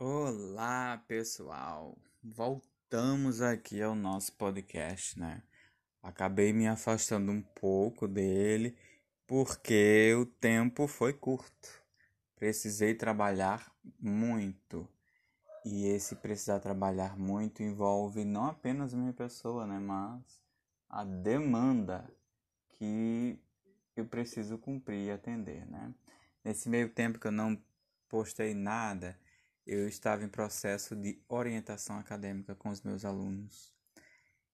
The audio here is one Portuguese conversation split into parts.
Olá, pessoal. Voltamos aqui ao nosso podcast, né? Acabei me afastando um pouco dele porque o tempo foi curto. Precisei trabalhar muito. E esse precisar trabalhar muito envolve não apenas minha pessoa, né, mas a demanda que eu preciso cumprir e atender, né? Nesse meio tempo que eu não postei nada, eu estava em processo de orientação acadêmica com os meus alunos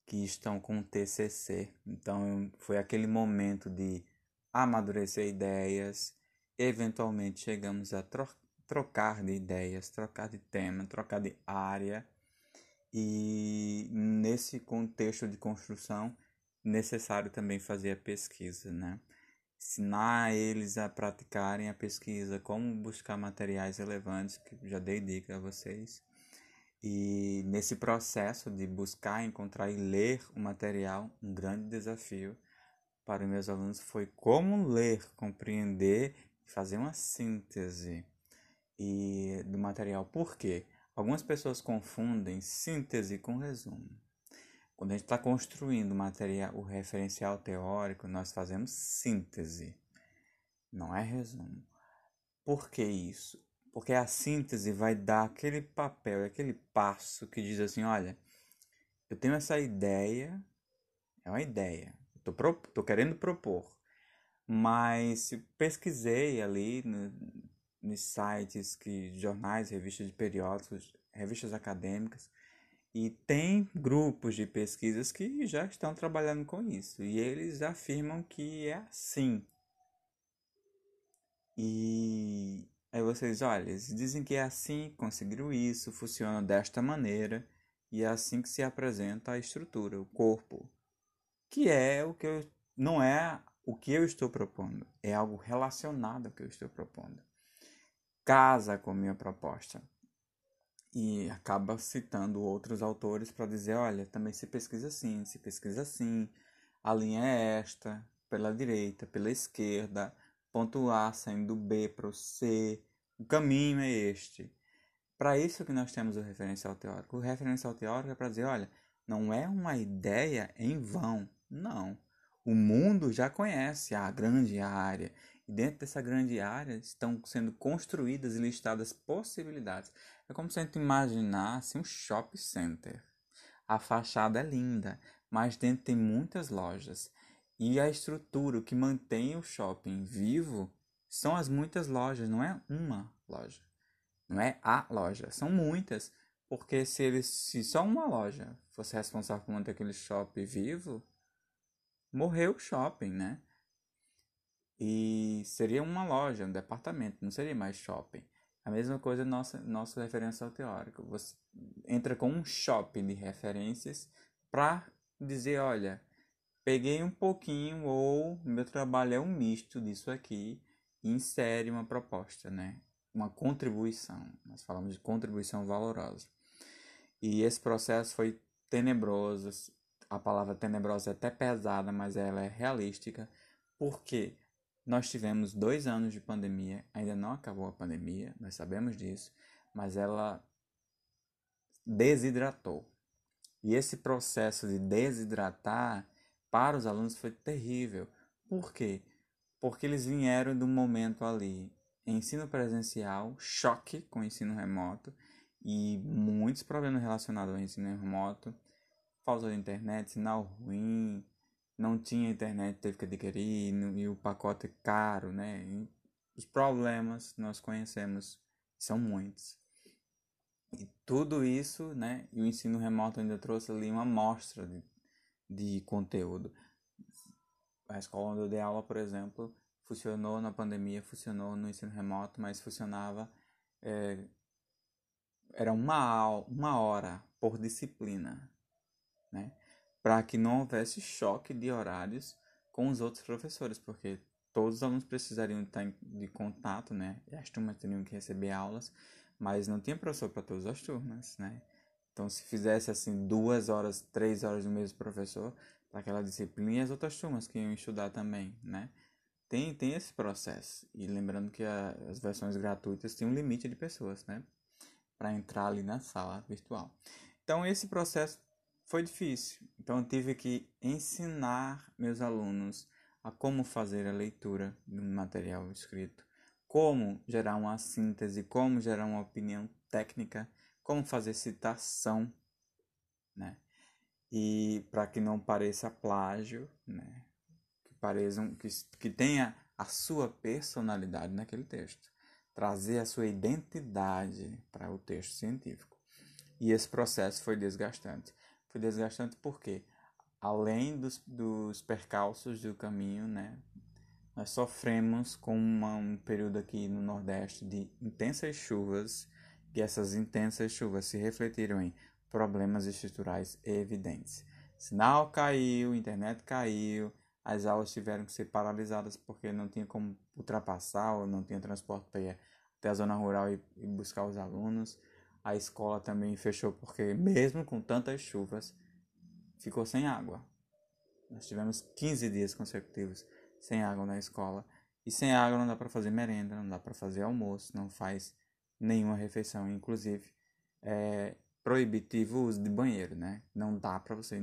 que estão com TCC. Então, foi aquele momento de amadurecer ideias, eventualmente chegamos a tro trocar de ideias, trocar de tema, trocar de área. E nesse contexto de construção, necessário também fazer a pesquisa, né? Ensinar eles a praticarem a pesquisa, como buscar materiais relevantes, que já dei dica a vocês. E nesse processo de buscar, encontrar e ler o material, um grande desafio para os meus alunos foi como ler, compreender e fazer uma síntese e do material. Por quê? Algumas pessoas confundem síntese com resumo. Quando a gente está construindo o material, o referencial teórico, nós fazemos síntese, não é resumo. Por que isso? Porque a síntese vai dar aquele papel, aquele passo que diz assim: olha, eu tenho essa ideia, é uma ideia, estou querendo propor, mas pesquisei ali no, nos sites, que jornais, revistas de periódicos, revistas acadêmicas, e tem grupos de pesquisas que já estão trabalhando com isso e eles afirmam que é assim. E aí vocês, olha, eles dizem que é assim, conseguiram isso, funciona desta maneira e é assim que se apresenta a estrutura, o corpo, que é o que eu não é o que eu estou propondo, é algo relacionado ao que eu estou propondo. Casa com a minha proposta e acaba citando outros autores para dizer, olha, também se pesquisa assim, se pesquisa assim, a linha é esta, pela direita, pela esquerda, ponto A saindo do B para o C, o caminho é este. Para isso que nós temos o referencial teórico. O referencial teórico é para dizer, olha, não é uma ideia em vão, não. O mundo já conhece a grande área e dentro dessa grande área estão sendo construídas e listadas possibilidades. É como se a gente imaginasse um shopping center. A fachada é linda, mas dentro tem muitas lojas. E a estrutura, que mantém o shopping vivo, são as muitas lojas, não é uma loja. Não é a loja, são muitas. Porque se, eles, se só uma loja fosse responsável por manter aquele shopping vivo, morreu o shopping, né? E seria uma loja, um departamento, não seria mais shopping. A mesma coisa nossa nosso referencial teórico. Você entra com um shopping de referências para dizer, olha, peguei um pouquinho ou meu trabalho é um misto disso aqui e insere uma proposta, né? Uma contribuição. Nós falamos de contribuição valorosa. E esse processo foi tenebroso. A palavra tenebrosa é até pesada, mas ela é realística. Por quê? Nós tivemos dois anos de pandemia, ainda não acabou a pandemia, nós sabemos disso, mas ela desidratou. E esse processo de desidratar para os alunos foi terrível. Por quê? Porque eles vieram um momento ali, ensino presencial, choque com ensino remoto e muitos problemas relacionados ao ensino remoto, falta de internet, sinal ruim, não tinha internet, teve que adquirir e o pacote é caro, né? E os problemas nós conhecemos são muitos. E tudo isso, né? E o ensino remoto ainda trouxe ali uma amostra de, de conteúdo. A escola onde eu dei aula, por exemplo, funcionou na pandemia, funcionou no ensino remoto, mas funcionava. É, era uma, uma hora por disciplina, né? Para que não houvesse choque de horários com os outros professores, porque todos os alunos precisariam estar de contato, né? E as turmas teriam que receber aulas, mas não tinha professor para todas as turmas, né? Então, se fizesse assim duas horas, três horas do mesmo professor para aquela disciplina e as outras turmas que iam estudar também, né? Tem, tem esse processo. E lembrando que a, as versões gratuitas têm um limite de pessoas, né? para entrar ali na sala virtual. Então esse processo foi difícil. Então eu tive que ensinar meus alunos a como fazer a leitura do material escrito, como gerar uma síntese, como gerar uma opinião técnica, como fazer citação, né? E para que não pareça plágio, né? Que pareçam que, que tenha a sua personalidade naquele texto, trazer a sua identidade para o texto científico. E esse processo foi desgastante. Foi desgastante porque além dos, dos percalços do caminho, né? Nós sofremos com uma, um período aqui no Nordeste de intensas chuvas, e essas intensas chuvas se refletiram em problemas estruturais evidentes. Sinal caiu, internet caiu, as aulas tiveram que ser paralisadas porque não tinha como ultrapassar ou não tinha transporte para ir até a zona rural e, e buscar os alunos. A escola também fechou porque, mesmo com tantas chuvas, ficou sem água. Nós tivemos 15 dias consecutivos sem água na escola. E sem água não dá para fazer merenda, não dá para fazer almoço, não faz nenhuma refeição. Inclusive, é proibitivo o uso de banheiro, né? Não dá para você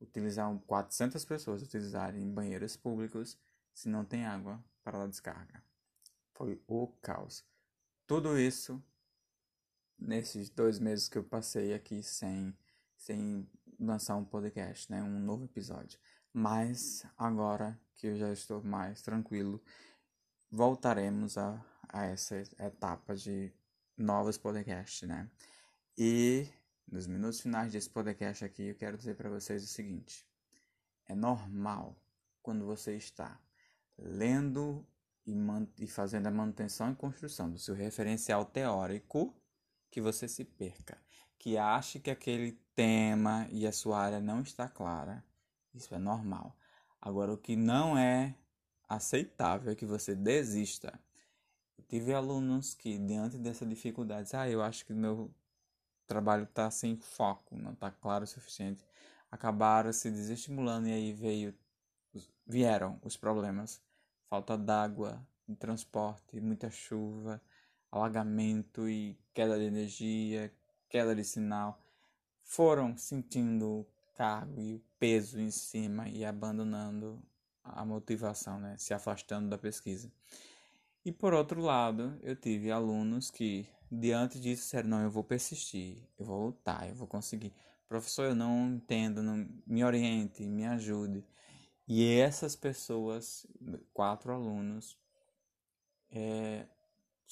utilizar 400 pessoas utilizarem banheiros públicos se não tem água para a descarga. Foi o caos. Tudo isso nesses dois meses que eu passei aqui sem, sem lançar um podcast, né, um novo episódio. Mas agora que eu já estou mais tranquilo, voltaremos a, a essa etapa de novos podcasts, né? E nos minutos finais desse podcast aqui, eu quero dizer para vocês o seguinte: é normal quando você está lendo e, e fazendo a manutenção e construção do seu referencial teórico que você se perca que ache que aquele tema e a sua área não está clara, isso é normal. Agora, o que não é aceitável é que você desista. Eu tive alunos que, diante dessa dificuldade, ah, eu acho que meu trabalho está sem foco, não está claro o suficiente, acabaram se desestimulando e aí veio, vieram os problemas. Falta d'água, transporte, muita chuva, alagamento e queda de energia, queda de sinal, foram sentindo o cargo e o peso em cima e abandonando a motivação, né? se afastando da pesquisa. E por outro lado, eu tive alunos que, diante disso, disseram: não, eu vou persistir, eu vou lutar, eu vou conseguir. Professor, eu não entendo, não, me oriente, me ajude. E essas pessoas, quatro alunos, é,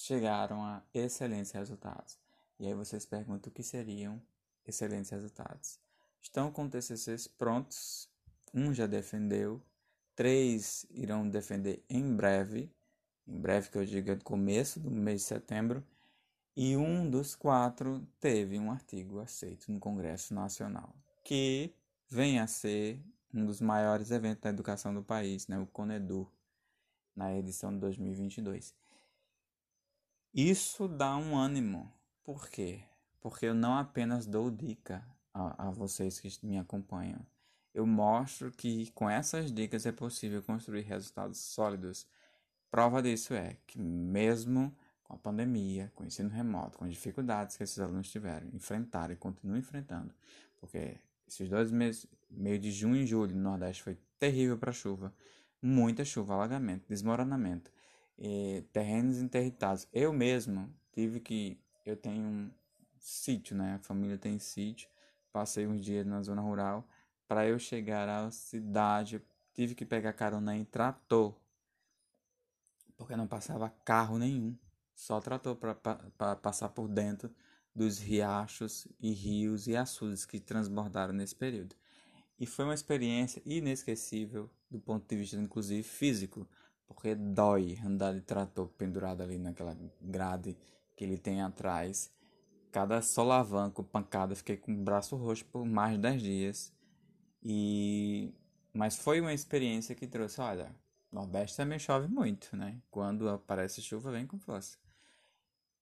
chegaram a excelentes resultados. E aí vocês perguntam o que seriam excelentes resultados. Estão com TCCs prontos, um já defendeu, três irão defender em breve, em breve que eu no começo do mês de setembro, e um dos quatro teve um artigo aceito no Congresso Nacional, que vem a ser um dos maiores eventos da educação do país, né, o Conedur, na edição de 2022. Isso dá um ânimo por quê? Porque eu não apenas dou dica a, a vocês que me acompanham. Eu mostro que com essas dicas é possível construir resultados sólidos. Prova disso é que mesmo com a pandemia, com o ensino remoto, com as dificuldades que esses alunos tiveram, enfrentaram e continuam enfrentando, porque esses dois meses, meio de junho e julho no Nordeste foi terrível para chuva, muita chuva, alagamento, desmoronamento, terrenos interditados. Eu mesmo tive que eu tenho um sítio, né? A família tem sítio. Passei uns dias na zona rural. Para eu chegar à cidade, tive que pegar carona em trator. Porque não passava carro nenhum. Só trator para passar por dentro dos riachos e rios e açudes que transbordaram nesse período. E foi uma experiência inesquecível do ponto de vista, inclusive, físico, porque dói andar de trator pendurado ali naquela grade que ele tem atrás. Cada solavanco, pancada, fiquei com o braço roxo por mais de 10 dias. E mas foi uma experiência que trouxe, olha, Nordeste também chove muito, né? Quando aparece chuva, vem com força.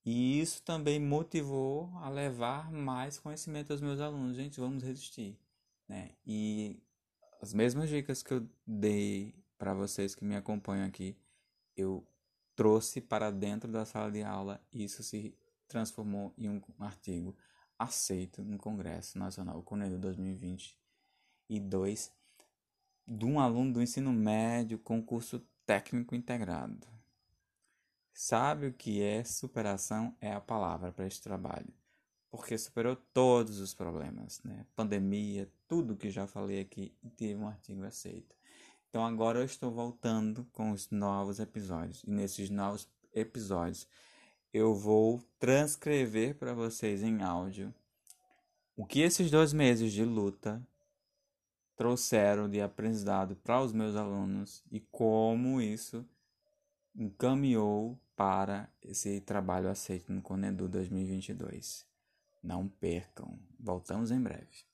E isso também motivou a levar mais conhecimento aos meus alunos. Gente, vamos resistir, né? E as mesmas dicas que eu dei para vocês que me acompanham aqui, eu trouxe para dentro da sala de aula e isso se transformou em um artigo aceito no Congresso Nacional Conedo 2022 de um aluno do ensino médio com curso técnico integrado. Sabe o que é superação? É a palavra para este trabalho. Porque superou todos os problemas, né? Pandemia, tudo que já falei aqui e teve um artigo aceito. Então agora eu estou voltando com os novos episódios. E nesses novos episódios eu vou transcrever para vocês em áudio o que esses dois meses de luta trouxeram de aprendizado para os meus alunos e como isso encaminhou para esse trabalho aceito no Conedu 2022. Não percam, voltamos em breve.